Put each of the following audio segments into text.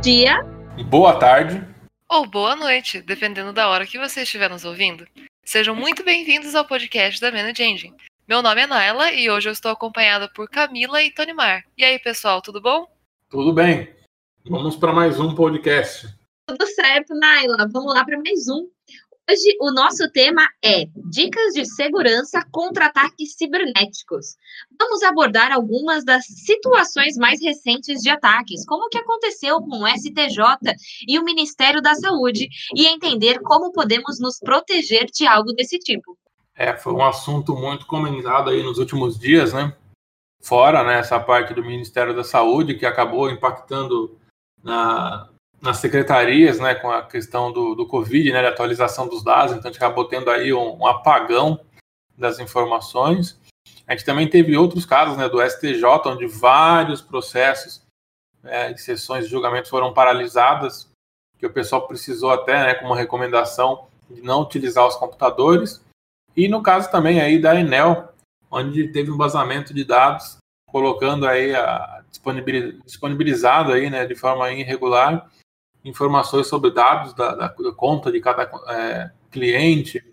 dia, boa tarde ou boa noite, dependendo da hora que você estiver nos ouvindo. Sejam muito bem-vindos ao podcast da Manage Engine. Meu nome é Naila e hoje eu estou acompanhada por Camila e Tony Mar. E aí, pessoal, tudo bom? Tudo bem. Vamos para mais um podcast. Tudo certo, Naila. Vamos lá para mais um. Hoje o nosso tema é Dicas de segurança contra ataques cibernéticos. Vamos abordar algumas das situações mais recentes de ataques, como o que aconteceu com o STJ e o Ministério da Saúde, e entender como podemos nos proteger de algo desse tipo. É, foi um assunto muito comentado aí nos últimos dias, né? Fora né, essa parte do Ministério da Saúde, que acabou impactando na, nas secretarias, né, com a questão do, do Covid, né, da atualização dos dados, então a gente acabou tendo aí um, um apagão das informações. A gente também teve outros casos, né, do STJ, onde vários processos é, de sessões de julgamento foram paralisadas, que o pessoal precisou até, né, como recomendação, de não utilizar os computadores. E no caso também aí da Enel, onde teve um vazamento de dados, colocando aí a disponibilizado aí, né, de forma irregular informações sobre dados da, da conta de cada é, cliente,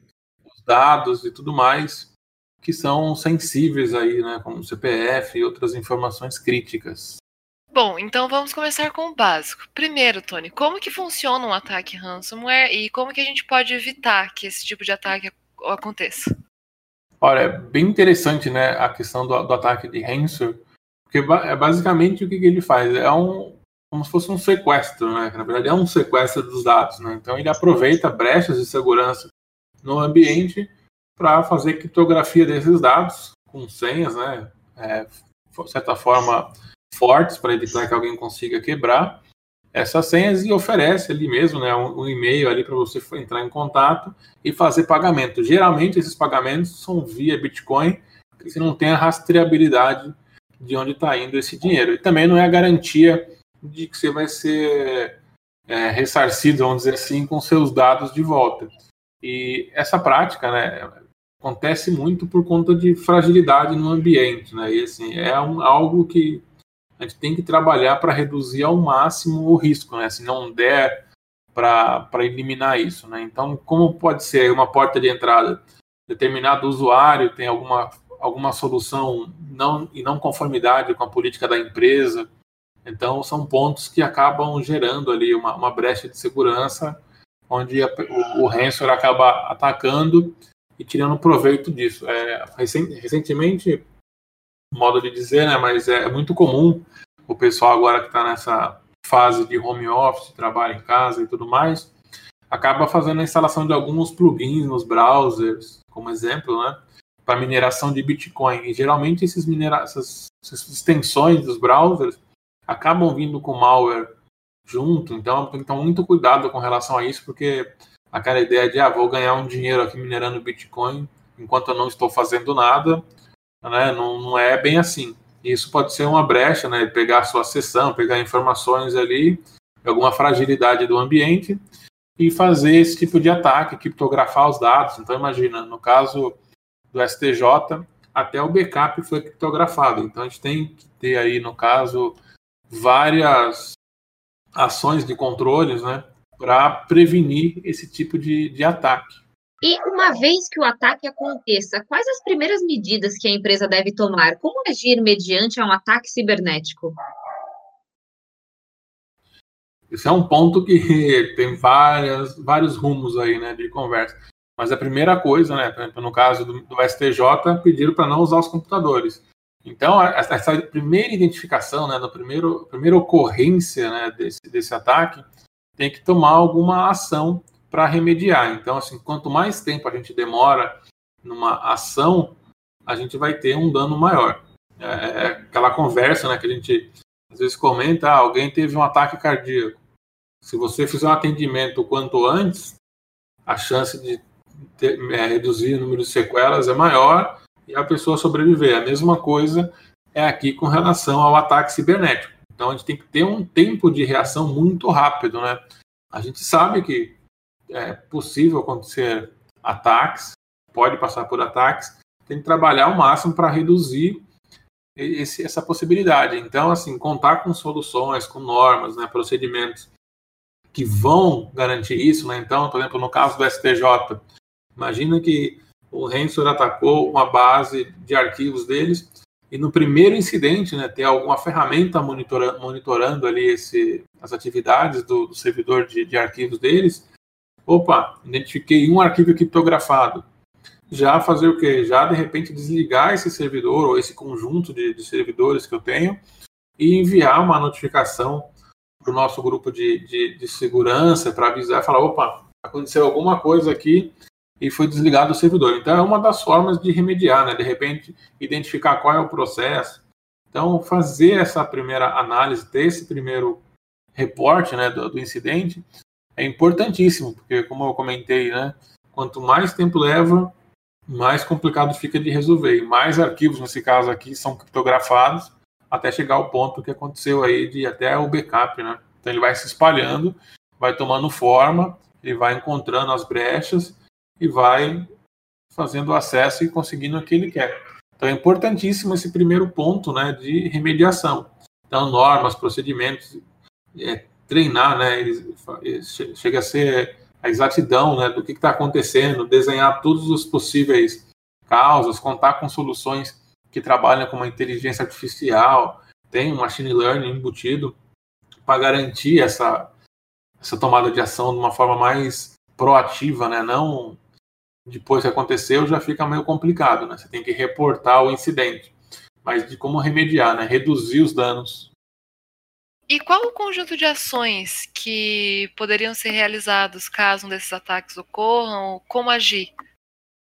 os dados e tudo mais que são sensíveis aí, né, como CPF e outras informações críticas. Bom, então vamos começar com o básico. Primeiro, Tony, como que funciona um ataque ransomware e como que a gente pode evitar que esse tipo de ataque aconteça? Olha, é bem interessante, né, a questão do, do ataque de ransomware, porque é basicamente o que, que ele faz é um como se fosse um sequestro, né? Na verdade, é um sequestro dos dados, né? Então, ele aproveita brechas de segurança no ambiente para fazer criptografia desses dados com senhas, né? É, de certa forma, fortes para evitar que alguém consiga quebrar essas senhas e oferece ali mesmo, né? Um, um e-mail ali para você entrar em contato e fazer pagamento. Geralmente, esses pagamentos são via Bitcoin, porque você não tem a rastreabilidade de onde está indo esse dinheiro. E também não é a garantia de que você vai ser é, ressarcido, vamos dizer assim, com seus dados de volta. E essa prática, né, acontece muito por conta de fragilidade no ambiente, né? E assim, é um, algo que a gente tem que trabalhar para reduzir ao máximo o risco, né? Se não der para eliminar isso, né? Então, como pode ser uma porta de entrada? Determinado usuário tem alguma, alguma solução não, e não conformidade com a política da empresa, então, são pontos que acabam gerando ali uma, uma brecha de segurança, onde a, o, o acaba atacando e tirando proveito disso. É, recentemente, modo de dizer, né, mas é, é muito comum o pessoal agora que está nessa fase de home office, trabalho em casa e tudo mais, acaba fazendo a instalação de alguns plugins nos browsers, como exemplo, né, para mineração de Bitcoin. E geralmente esses minera essas, essas extensões dos browsers acabam vindo com malware junto, então tem que tomar muito cuidado com relação a isso, porque aquela ideia de, ah, vou ganhar um dinheiro aqui minerando Bitcoin enquanto eu não estou fazendo nada, né, não, não é bem assim. Isso pode ser uma brecha, né, pegar a sua sessão, pegar informações ali, alguma fragilidade do ambiente e fazer esse tipo de ataque, criptografar os dados. Então, imagina, no caso do STJ, até o backup foi criptografado. Então, a gente tem que ter aí, no caso, várias ações de controles né, para prevenir esse tipo de, de ataque. E uma vez que o ataque aconteça, quais as primeiras medidas que a empresa deve tomar? Como agir mediante um ataque cibernético? Esse é um ponto que tem várias, vários rumos aí, né, de conversa. Mas a primeira coisa, né, por exemplo, no caso do, do STJ, pediram para não usar os computadores. Então, essa primeira identificação, né, no primeiro, primeira ocorrência né, desse, desse ataque, tem que tomar alguma ação para remediar. Então, assim, quanto mais tempo a gente demora numa ação, a gente vai ter um dano maior. É, é aquela conversa né, que a gente às vezes comenta, ah, alguém teve um ataque cardíaco. Se você fizer um atendimento quanto antes, a chance de ter, é, reduzir o número de sequelas é maior e a pessoa sobreviver. A mesma coisa é aqui com relação ao ataque cibernético. Então a gente tem que ter um tempo de reação muito rápido, né? A gente sabe que é possível acontecer ataques, pode passar por ataques, tem que trabalhar ao máximo para reduzir esse, essa possibilidade. Então, assim, contar com soluções, com normas, né, procedimentos que vão garantir isso, né? Então, por exemplo, no caso do STJ, imagina que o Rensor atacou uma base de arquivos deles e no primeiro incidente, né, tem alguma ferramenta monitorando, monitorando ali esse, as atividades do, do servidor de, de, arquivos deles. Opa, identifiquei um arquivo criptografado. Já fazer o quê? Já de repente desligar esse servidor ou esse conjunto de, de servidores que eu tenho e enviar uma notificação para o nosso grupo de, de segurança para avisar, falar, opa, aconteceu alguma coisa aqui e foi desligado o servidor. Então é uma das formas de remediar, né? De repente identificar qual é o processo. Então fazer essa primeira análise, ter esse primeiro reporte, né, do, do incidente é importantíssimo, porque como eu comentei, né, quanto mais tempo leva, mais complicado fica de resolver. E mais arquivos nesse caso aqui são criptografados até chegar ao ponto que aconteceu aí de até o backup, né? Então ele vai se espalhando, vai tomando forma, ele vai encontrando as brechas e vai fazendo acesso e conseguindo o que ele quer. Então é importantíssimo esse primeiro ponto né, de remediação. Então, normas, procedimentos, é, treinar, né, chega a ser a exatidão né, do que está acontecendo, desenhar todos os possíveis causas, contar com soluções que trabalham com uma inteligência artificial, tem um machine learning embutido para garantir essa, essa tomada de ação de uma forma mais proativa, né, não depois que aconteceu, já fica meio complicado, né? Você tem que reportar o incidente, mas de como remediar, né? Reduzir os danos. E qual o conjunto de ações que poderiam ser realizados caso um desses ataques ocorram? Como agir?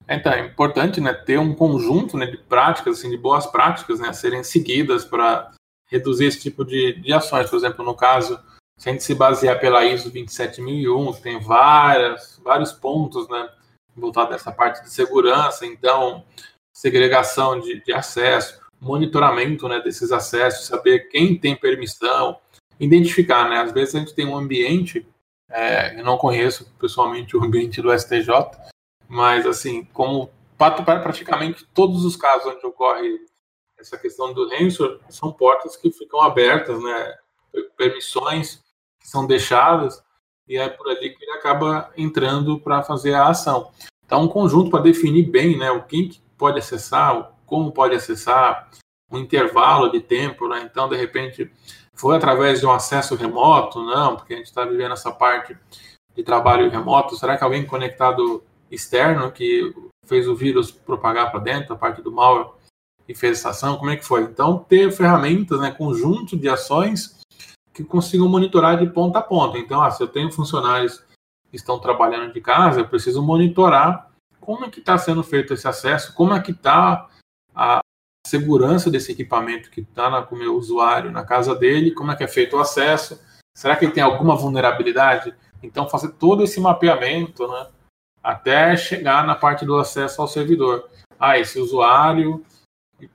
Então, é importante né, ter um conjunto né, de práticas, assim, de boas práticas né, a serem seguidas para reduzir esse tipo de, de ações. Por exemplo, no caso, se a gente se basear pela ISO 27001, tem várias, vários pontos né, voltado dessa parte de segurança, então segregação de, de acesso, monitoramento né, desses acessos, saber quem tem permissão, identificar, né? Às vezes a gente tem um ambiente, é, eu não conheço pessoalmente o ambiente do STJ, mas assim, como praticamente todos os casos onde ocorre essa questão do ransom são portas que ficam abertas, né? Permissões que são deixadas e é por ali que ele acaba entrando para fazer a ação. Então, um conjunto para definir bem né, o quem pode acessar, como pode acessar, um intervalo de tempo. Né? Então, de repente, foi através de um acesso remoto? Não, porque a gente está vivendo essa parte de trabalho remoto. Será que alguém conectado externo que fez o vírus propagar para dentro, a parte do malware, e fez essa ação? Como é que foi? Então, ter ferramentas, né, conjunto de ações que consigam monitorar de ponta a ponta. Então, ah, se eu tenho funcionários que estão trabalhando de casa, eu preciso monitorar como é que está sendo feito esse acesso, como é que está a segurança desse equipamento que está com o meu usuário na casa dele, como é que é feito o acesso, será que ele tem alguma vulnerabilidade? Então, fazer todo esse mapeamento, né, até chegar na parte do acesso ao servidor. Ah, esse usuário,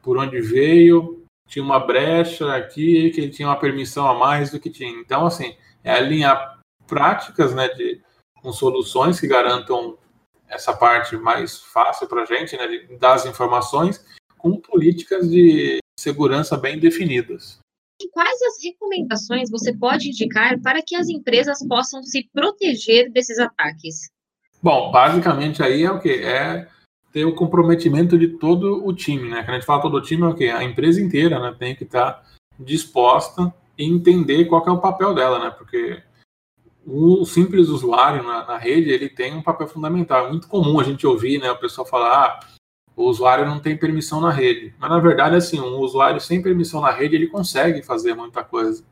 por onde veio, tinha uma brecha aqui que ele tinha uma permissão a mais do que tinha. Então, assim, é alinhar práticas né, de, com soluções que garantam essa parte mais fácil para a gente, né, de dar as informações, com políticas de segurança bem definidas. E quais as recomendações você pode indicar para que as empresas possam se proteger desses ataques? Bom, basicamente aí é o que? É ter o comprometimento de todo o time, né? Quando a gente fala todo o time, é o quê? A empresa inteira, né? Tem que estar disposta e entender qual é o papel dela, né? Porque o simples usuário na, na, rede, ele tem um papel fundamental. É muito comum a gente ouvir, né? O pessoal falar, ah, o usuário não tem permissão na rede. Mas, na verdade, assim, um usuário sem permissão na rede, ele consegue fazer muita coisa.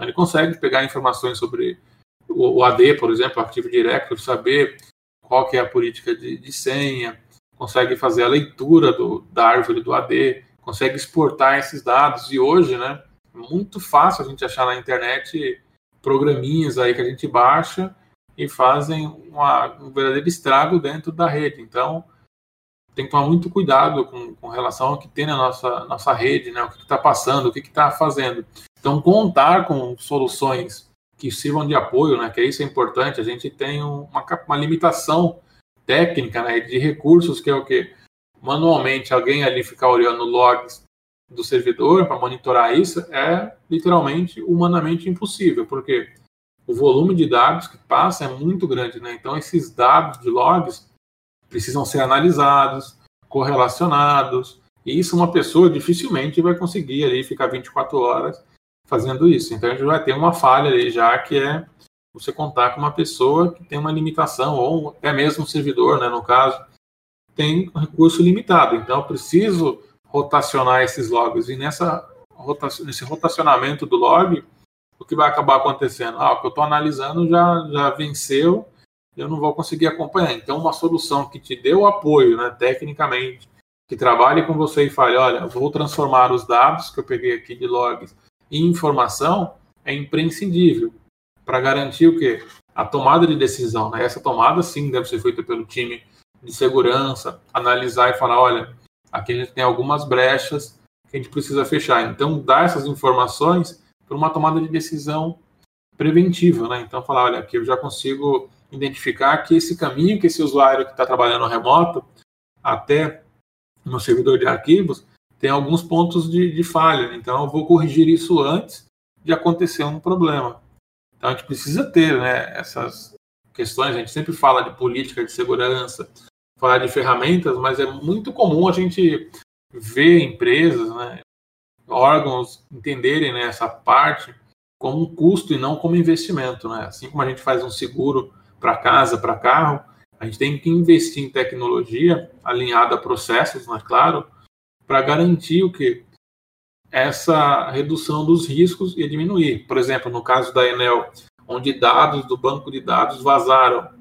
Ele consegue pegar informações sobre o, AD, por exemplo, Active Directory, saber qual que é a política de, de senha, consegue fazer a leitura do, da árvore do AD, consegue exportar esses dados. E hoje, né, é muito fácil a gente achar na internet programinhas aí que a gente baixa e fazem uma, um verdadeiro estrago dentro da rede. Então, tem que tomar muito cuidado com, com relação ao que tem na nossa, nossa rede, né, o que está passando, o que está fazendo. Então, contar com soluções que sirvam de apoio, né, que isso é importante, a gente tem uma, uma limitação técnica, né, de recursos, que é o que manualmente alguém ali ficar olhando logs do servidor para monitorar isso é literalmente humanamente impossível, porque o volume de dados que passa é muito grande, né? Então esses dados de logs precisam ser analisados, correlacionados, e isso uma pessoa dificilmente vai conseguir ali ficar 24 horas fazendo isso. Então a gente vai ter uma falha ali já que é você contar com uma pessoa que tem uma limitação, ou até mesmo um servidor, né, no caso, tem um recurso limitado. Então eu preciso rotacionar esses logs. E nessa, nesse rotacionamento do log, o que vai acabar acontecendo? Ah, o que eu estou analisando já, já venceu, eu não vou conseguir acompanhar. Então, uma solução que te dê o apoio, né, tecnicamente, que trabalhe com você e fale, olha, vou transformar os dados que eu peguei aqui de logs em informação, é imprescindível para garantir o quê? A tomada de decisão. Né? Essa tomada, sim, deve ser feita pelo time de segurança, analisar e falar, olha, aqui a gente tem algumas brechas que a gente precisa fechar. Então, dar essas informações para uma tomada de decisão preventiva, né? Então, falar, olha, aqui eu já consigo identificar que esse caminho que esse usuário que está trabalhando remoto até no servidor de arquivos tem alguns pontos de, de falha. Então, eu vou corrigir isso antes de acontecer um problema. Então, a gente precisa ter né, essas questões. A gente sempre fala de política de segurança, falar de ferramentas, mas é muito comum a gente ver empresas, né, órgãos entenderem né, essa parte como um custo e não como investimento. Né? Assim como a gente faz um seguro para casa, para carro, a gente tem que investir em tecnologia alinhada a processos, né, claro, para garantir o que essa redução dos riscos e diminuir. Por exemplo, no caso da Enel, onde dados do banco de dados vazaram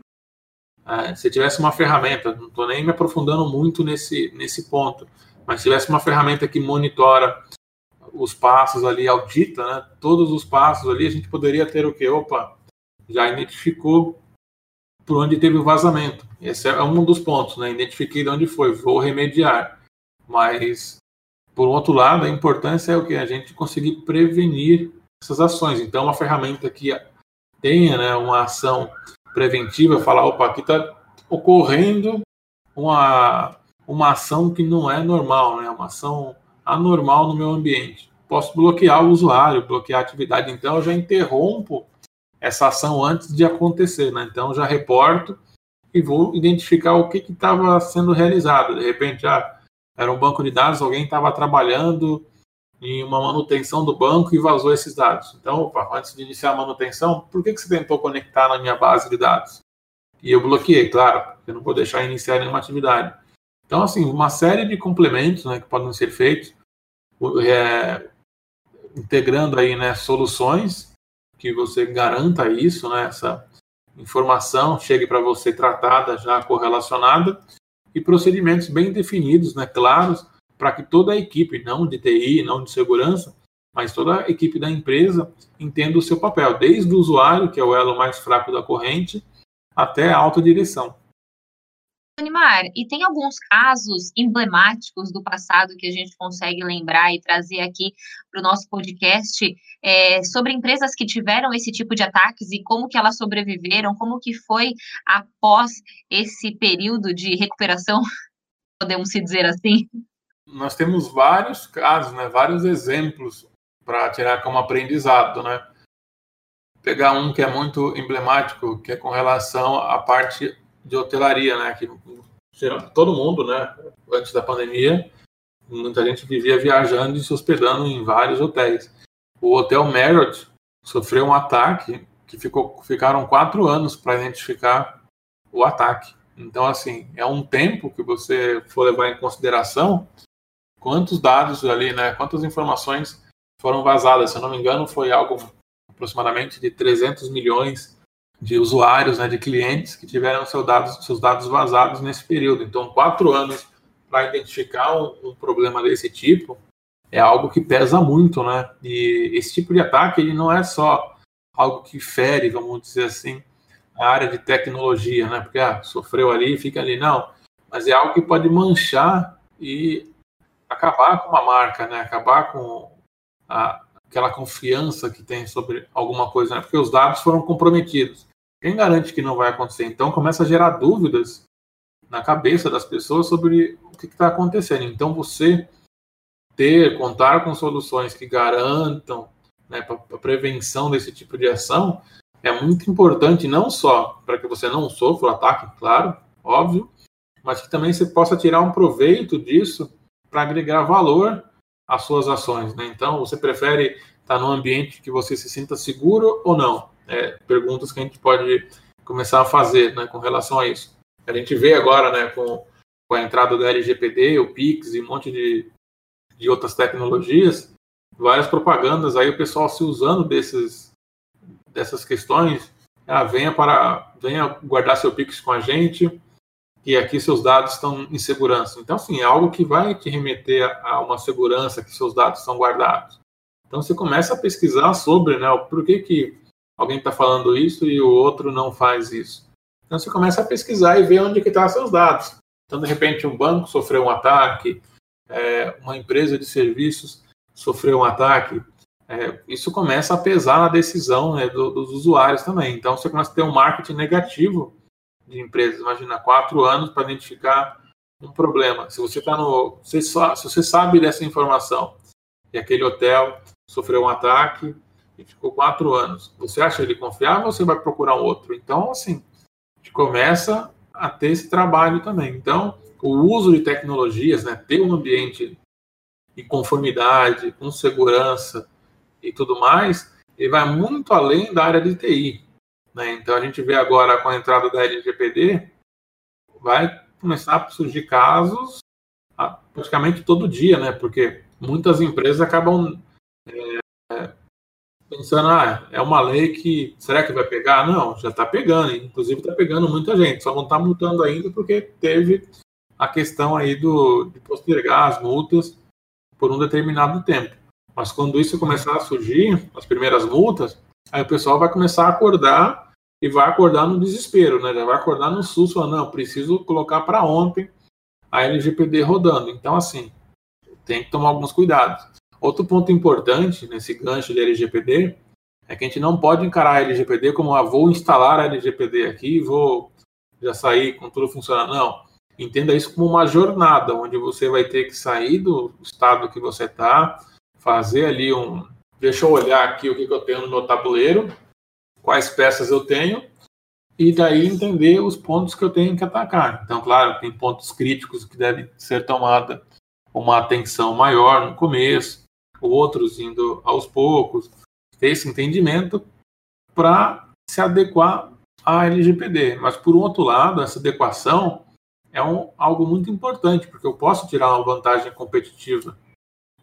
é, se tivesse uma ferramenta, não estou nem me aprofundando muito nesse, nesse ponto, mas se tivesse uma ferramenta que monitora os passos ali, audita, né, todos os passos ali, a gente poderia ter o que? Opa, já identificou por onde teve o vazamento. Esse é um dos pontos, né? Identifiquei de onde foi, vou remediar. Mas, por outro lado, a importância é o que? A gente conseguir prevenir essas ações. Então, uma ferramenta que tenha né, uma ação preventiva, falar, opa, aqui está ocorrendo uma, uma ação que não é normal, né? uma ação anormal no meu ambiente. Posso bloquear o usuário, bloquear a atividade, então eu já interrompo essa ação antes de acontecer, né? Então já reporto e vou identificar o que estava sendo realizado. De repente, ah, era um banco de dados, alguém estava trabalhando em uma manutenção do banco e vazou esses dados. Então, opa, antes de iniciar a manutenção, por que, que você tentou conectar na minha base de dados? E eu bloqueei, claro, eu não vou deixar iniciar nenhuma atividade. Então, assim, uma série de complementos né, que podem ser feitos, é, integrando aí né, soluções que você garanta isso, né, essa informação chegue para você tratada, já correlacionada, e procedimentos bem definidos, né, claros, para que toda a equipe, não de TI, não de segurança, mas toda a equipe da empresa entenda o seu papel, desde o usuário, que é o elo mais fraco da corrente, até a alta direção. Animar, e tem alguns casos emblemáticos do passado que a gente consegue lembrar e trazer aqui para o nosso podcast é, sobre empresas que tiveram esse tipo de ataques e como que elas sobreviveram, como que foi após esse período de recuperação, podemos se dizer assim? nós temos vários casos, né, vários exemplos para tirar como aprendizado, né? Pegar um que é muito emblemático, que é com relação à parte de hotelaria, né? Que todo mundo, né? Antes da pandemia, muita gente vivia viajando e se hospedando em vários hotéis. O hotel Marriott sofreu um ataque que ficou, ficaram quatro anos para identificar o ataque. Então, assim, é um tempo que você for levar em consideração quantos dados ali, né, quantas informações foram vazadas. Se eu não me engano, foi algo aproximadamente de 300 milhões de usuários, né, de clientes que tiveram seus dados, seus dados vazados nesse período. Então, quatro anos para identificar um, um, problema desse tipo é algo que pesa muito, né? E esse tipo de ataque ele não é só algo que fere, vamos dizer assim, a área de tecnologia, né? Porque ah, sofreu ali, fica ali, não. Mas é algo que pode manchar e acabar com uma marca, né? Acabar com a, aquela confiança que tem sobre alguma coisa, né? Porque os dados foram comprometidos. Quem garante que não vai acontecer? Então começa a gerar dúvidas na cabeça das pessoas sobre o que está acontecendo. Então você ter, contar com soluções que garantam né, a prevenção desse tipo de ação é muito importante, não só para que você não sofra o ataque, claro, óbvio, mas que também você possa tirar um proveito disso para agregar valor às suas ações. Né? Então, você prefere estar num ambiente que você se sinta seguro ou não? É, perguntas que a gente pode começar a fazer né, com relação a isso. A gente vê agora, né, com, com a entrada do LGPD, o PIX e um monte de, de outras tecnologias, várias propagandas aí, o pessoal se usando desses, dessas questões. Ah, venha para venha guardar seu Pix com a gente, e aqui seus dados estão em segurança. Então, assim, é algo que vai te remeter a uma segurança que seus dados são guardados. Então, você começa a pesquisar sobre, né, por que, que alguém está falando isso e o outro não faz isso. Então, você começa a pesquisar e ver onde que estão tá seus dados. Então, de repente, um banco sofreu um ataque, é, uma empresa de serviços sofreu um ataque, é, isso começa a pesar na decisão né, do, dos usuários também. Então, você começa a ter um marketing negativo de empresas. Imagina, quatro anos para identificar um problema. Se você está no. Se, se você sabe dessa informação e aquele hotel sofreu um ataque e ficou quatro anos, você acha ele confiável ou você vai procurar outro? Então, assim, a gente começa a ter esse trabalho também. Então, o uso de tecnologias, né, ter um ambiente de conformidade, com segurança e tudo mais, ele vai muito além da área de TI. Né? Então a gente vê agora com a entrada da LGPD, vai começar a surgir casos ah, praticamente todo dia, né? Porque muitas empresas acabam é, pensando, ah, é uma lei que será que vai pegar? Não, já está pegando, inclusive está pegando muita gente, só não está multando ainda porque teve a questão aí do, de postergar as multas por um determinado tempo. Mas quando isso começar a surgir, as primeiras multas, aí o pessoal vai começar a acordar e vai acordar no desespero, né? Já vai acordar no susto, falando, não, preciso colocar para ontem a LGPD rodando. Então, assim, tem que tomar alguns cuidados. Outro ponto importante nesse gancho de LGPD é que a gente não pode encarar a LGPD como, ah, vou instalar a LGPD aqui, vou já sair com tudo funcionando. Não. Entenda isso como uma jornada, onde você vai ter que sair do estado que você está, fazer ali um. Deixa eu olhar aqui o que, que eu tenho no meu tabuleiro, quais peças eu tenho, e daí entender os pontos que eu tenho que atacar. Então, claro, tem pontos críticos que devem ser tomada uma atenção maior no começo, outros indo aos poucos, ter esse entendimento para se adequar à LGPD. Mas, por um outro lado, essa adequação é um, algo muito importante, porque eu posso tirar uma vantagem competitiva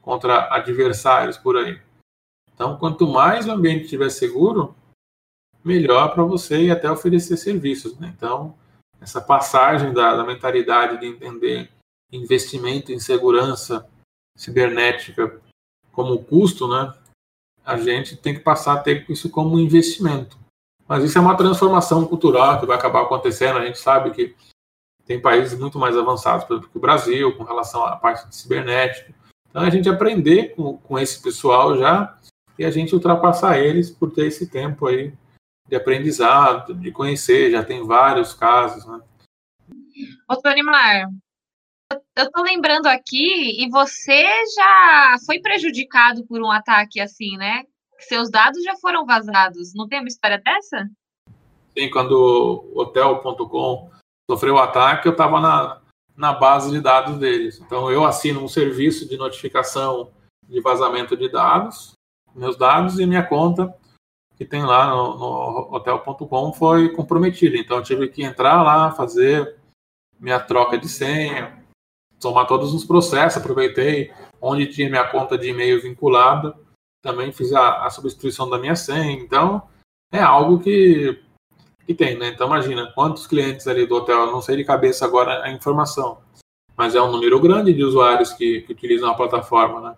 contra adversários por aí. Então, quanto mais o ambiente estiver seguro, melhor para você e até oferecer serviços. Né? Então, essa passagem da, da, mentalidade de entender investimento em segurança cibernética como custo, né? a gente tem que passar a ter isso como investimento. Mas isso é uma transformação cultural que vai acabar acontecendo. A gente sabe que tem países muito mais avançados, por exemplo, que o Brasil, com relação à parte de cibernética. Então, a gente aprender com, com esse pessoal já e a gente ultrapassar eles por ter esse tempo aí de aprendizado, de conhecer, já tem vários casos, né? Ô, Tony Mar, eu tô lembrando aqui, e você já foi prejudicado por um ataque assim, né? Seus dados já foram vazados. Não tem uma história dessa? Sim, quando o Hotel.com sofreu o ataque, eu estava na, na base de dados deles. Então, eu assino um serviço de notificação de vazamento de dados, meus dados e minha conta que tem lá no, no hotel.com foi comprometida. Então, eu tive que entrar lá, fazer minha troca de senha, tomar todos os processos, aproveitei onde tinha minha conta de e-mail vinculada, também fiz a, a substituição da minha senha. Então, é algo que que tem, né? Então imagina quantos clientes ali do hotel, não sei de cabeça agora a informação, mas é um número grande de usuários que, que utilizam a plataforma, né?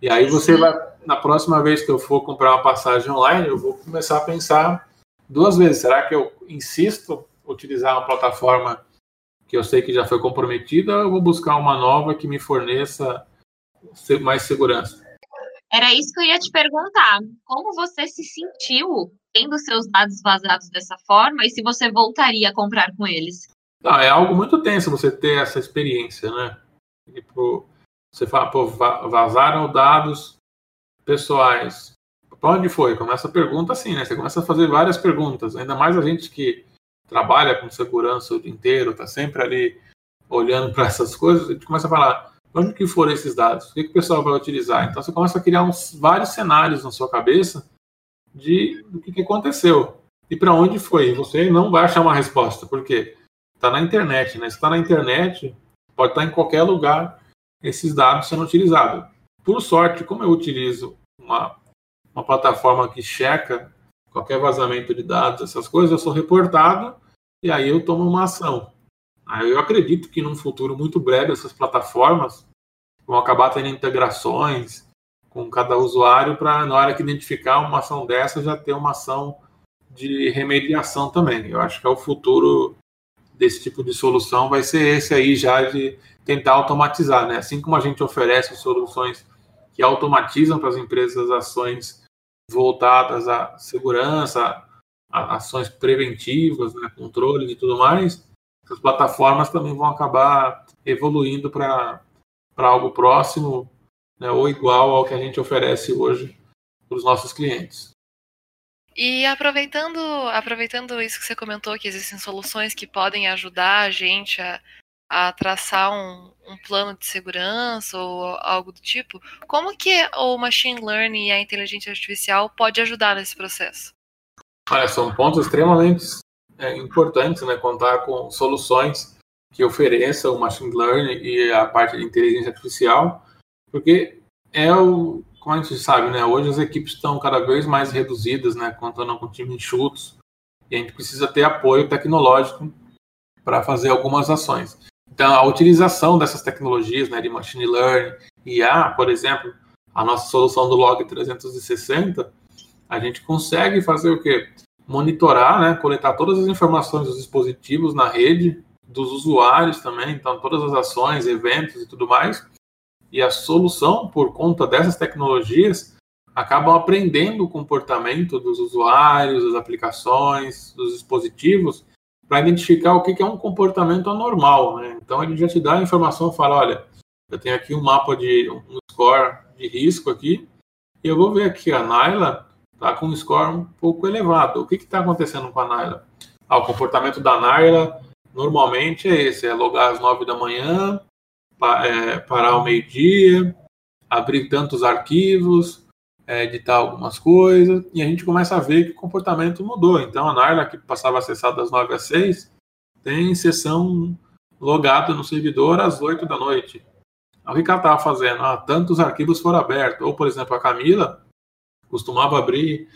E aí você vai, na próxima vez que eu for comprar uma passagem online, eu vou começar a pensar duas vezes. Será que eu insisto utilizar uma plataforma que eu sei que já foi comprometida ou eu vou buscar uma nova que me forneça mais segurança? Era isso que eu ia te perguntar. Como você se sentiu tendo seus dados vazados dessa forma e se você voltaria a comprar com eles? Não, é algo muito tenso você ter essa experiência, né? Tipo, Você fala, pô, vazaram dados pessoais. Para onde foi? Começa a pergunta assim, né? Você começa a fazer várias perguntas. Ainda mais a gente que trabalha com segurança o dia inteiro, está sempre ali olhando para essas coisas, a gente começa a falar, onde que foram esses dados? O que, que o pessoal vai utilizar? Então você começa a criar uns, vários cenários na sua cabeça de do que, que aconteceu e para onde foi. Você não vai achar uma resposta, porque está na internet, né? Se está na internet, pode estar tá em qualquer lugar esses dados sendo utilizados. Por sorte, como eu utilizo uma, uma plataforma que checa qualquer vazamento de dados, essas coisas, eu sou reportado e aí eu tomo uma ação. Aí eu acredito que num futuro muito breve essas plataformas vão acabar tendo integrações com cada usuário para na hora que identificar uma ação dessa já ter uma ação de remediação também. Eu acho que é o futuro desse tipo de solução vai ser esse aí já de tentar automatizar, né? Assim como a gente oferece soluções que automatizam para as empresas ações voltadas à segurança, a ações preventivas, né, controle e tudo mais, as plataformas também vão acabar evoluindo para algo próximo né, ou igual ao que a gente oferece hoje para os nossos clientes. E aproveitando, aproveitando isso que você comentou, que existem soluções que podem ajudar a gente a, a traçar um, um, plano de segurança ou algo do tipo, como que o machine learning e a inteligência artificial pode ajudar nesse processo? Olha, são pontos extremamente é, importantes, né? Contar com soluções que ofereçam o machine learning e a parte de inteligência artificial, porque é o, como a gente sabe, né? Hoje as equipes estão cada vez mais reduzidas, né? Contando com times enxutos, e a gente precisa ter apoio tecnológico para fazer algumas ações. Então, a utilização dessas tecnologias, né, de machine learning, IA, por exemplo, a nossa solução do Log 360, a gente consegue fazer o quê? Monitorar, né, coletar todas as informações dos dispositivos na rede, dos usuários também, então todas as ações, eventos e tudo mais, e a solução, por conta dessas tecnologias, acabam aprendendo o comportamento dos usuários, das aplicações, dos dispositivos, para identificar o que é um comportamento anormal. Né? Então, ele já te dá a informação, fala, olha, eu tenho aqui um mapa de um score de risco aqui, e eu vou ver aqui, a Naila está com um score um pouco elevado. O que está acontecendo com a Naila? Ah, o comportamento da Naila normalmente é esse, é logar às nove da manhã, é, parar ao meio-dia, abrir tantos arquivos, é, editar algumas coisas, e a gente começa a ver que o comportamento mudou. Então, a Narla, que passava a acessar das 9 às 6, tem sessão logada no servidor às 8 da noite. O que ela estava fazendo? Ah, tantos arquivos foram abertos. Ou, por exemplo, a Camila costumava abrir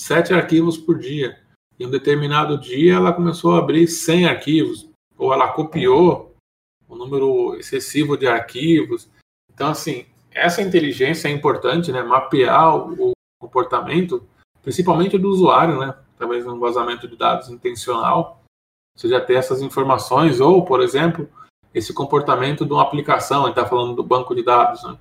sete arquivos por dia. Em um determinado dia, ela começou a abrir 100 arquivos. Ou ela copiou um número excessivo de arquivos. Então, assim, essa inteligência é importante, né? Mapear o comportamento, principalmente do usuário, né? Talvez um vazamento de dados intencional, você já ter essas informações, ou, por exemplo, esse comportamento de uma aplicação, gente está falando do banco de dados, né?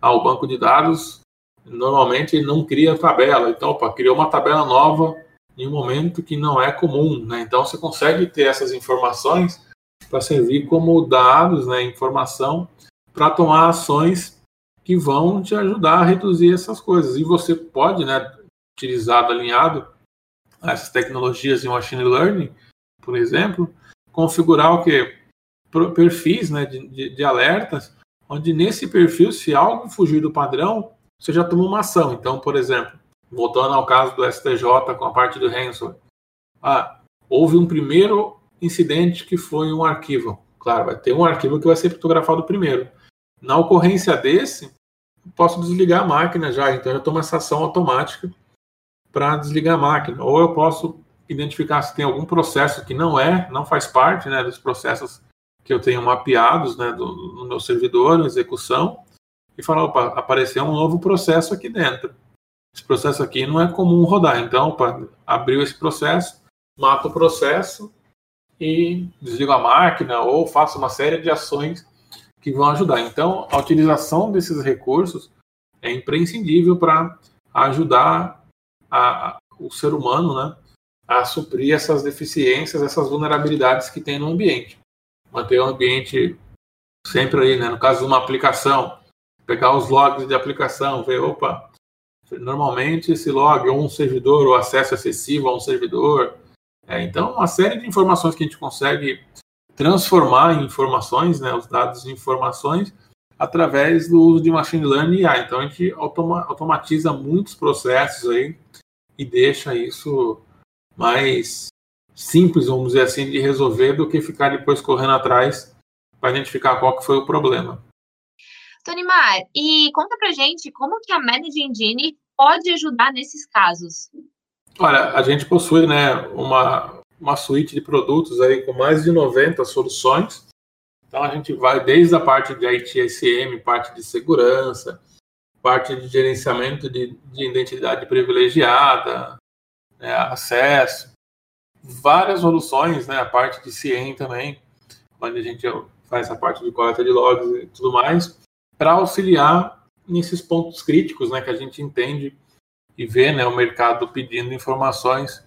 Ah, o banco de dados normalmente não cria tabela, então, opa, criou uma tabela nova em um momento que não é comum, né? Então, você consegue ter essas informações para servir como dados, né, informação, para tomar ações que vão te ajudar a reduzir essas coisas. E você pode, né, utilizado alinhado essas tecnologias em machine learning, por exemplo, configurar o que perfis, né, de, de, de alertas, onde nesse perfil, se algo fugir do padrão, você já toma uma ação. Então, por exemplo, voltando ao caso do STJ com a parte do ransomware, ah, houve um primeiro incidente que foi um arquivo. Claro, vai ter um arquivo que vai ser fotografado primeiro. Na ocorrência desse, posso desligar a máquina já, então eu tomo essa ação automática para desligar a máquina. Ou eu posso identificar se tem algum processo que não é, não faz parte né, dos processos que eu tenho mapeados né, do, no meu servidor, na execução, e falar, opa, apareceu um novo processo aqui dentro. Esse processo aqui não é comum rodar, então, opa, abriu esse processo, mata o processo, e desligo a máquina ou faço uma série de ações que vão ajudar. Então, a utilização desses recursos é imprescindível para ajudar a, a, o ser humano né, a suprir essas deficiências, essas vulnerabilidades que tem no ambiente. Manter o ambiente sempre ali, né, no caso de uma aplicação, pegar os logs de aplicação, ver, opa, normalmente esse log ou um servidor, ou acesso excessivo a um servidor. É, então, uma série de informações que a gente consegue transformar informações, né, os dados em informações, através do uso de machine learning e AI. Então, a gente automa automatiza muitos processos aí e deixa isso mais simples, vamos dizer assim, de resolver do que ficar depois correndo atrás para identificar qual que foi o problema. Tonimar, e conta pra gente como que a Manage Engine pode ajudar nesses casos. Olha, a gente possui né, uma, uma suíte de produtos aí com mais de 90 soluções. Então a gente vai desde a parte de ITSM, parte de segurança, parte de gerenciamento de, de identidade privilegiada, né, acesso, várias soluções, né, a parte de CIEM também, onde a gente faz a parte de coleta de logs e tudo mais, para auxiliar nesses pontos críticos, né, que a gente entende e vê, né, o mercado pedindo informações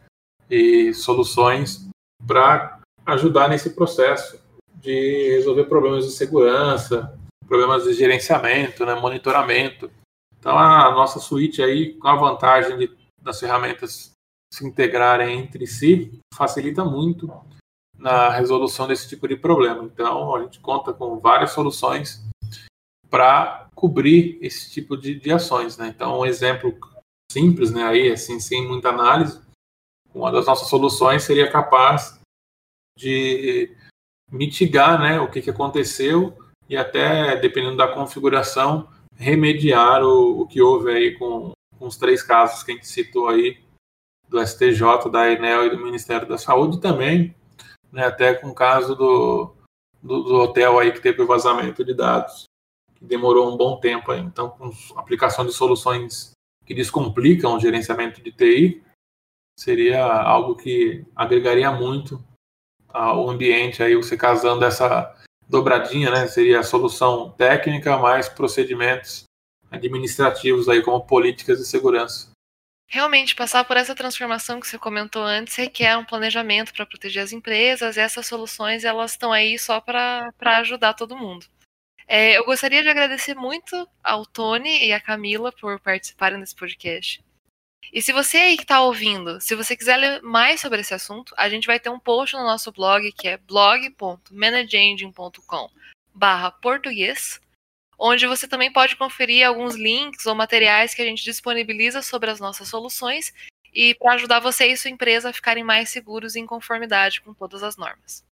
e soluções para ajudar nesse processo de resolver problemas de segurança, problemas de gerenciamento, né, monitoramento. Então a nossa suíte aí, com a vantagem de, das ferramentas se integrarem entre si, facilita muito na resolução desse tipo de problema. Então a gente conta com várias soluções para cobrir esse tipo de, de ações. Né? Então, um exemplo simples, né, aí, assim, sem muita análise, uma das nossas soluções seria capaz de mitigar né, o que, que aconteceu e até, dependendo da configuração, remediar o, o que houve aí com, com, os três casos que a gente citou aí, do STJ, da Enel e do Ministério da Saúde também, né, até com o caso do, do, do hotel aí que teve o vazamento de dados que demorou um bom tempo. Aí. Então, com aplicação de soluções que descomplicam o gerenciamento de TI, seria algo que agregaria muito ao ambiente, aí você casando essa dobradinha, né? Seria a solução técnica mais procedimentos administrativos aí como políticas de segurança. Realmente, passar por essa transformação que você comentou antes requer um planejamento para proteger as empresas, e essas soluções elas estão aí só para ajudar todo mundo. É, eu gostaria de agradecer muito ao Tony e à Camila por participarem desse podcast. E se você aí que está ouvindo, se você quiser ler mais sobre esse assunto, a gente vai ter um post no nosso blog que é blog.manageengine.com barra português, onde você também pode conferir alguns links ou materiais que a gente disponibiliza sobre as nossas soluções e para ajudar você e sua empresa a ficarem mais seguros e em conformidade com todas as normas.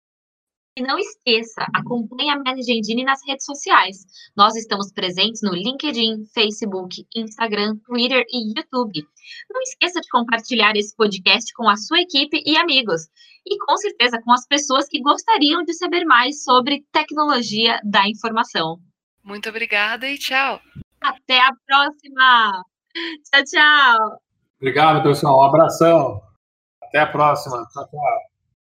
E não esqueça, acompanhe a Manage Engine nas redes sociais. Nós estamos presentes no LinkedIn, Facebook, Instagram, Twitter e YouTube. Não esqueça de compartilhar esse podcast com a sua equipe e amigos. E com certeza com as pessoas que gostariam de saber mais sobre tecnologia da informação. Muito obrigada e tchau. Até a próxima. Tchau, tchau. Obrigado, pessoal. Um abração. Até a próxima. Tchau, tchau.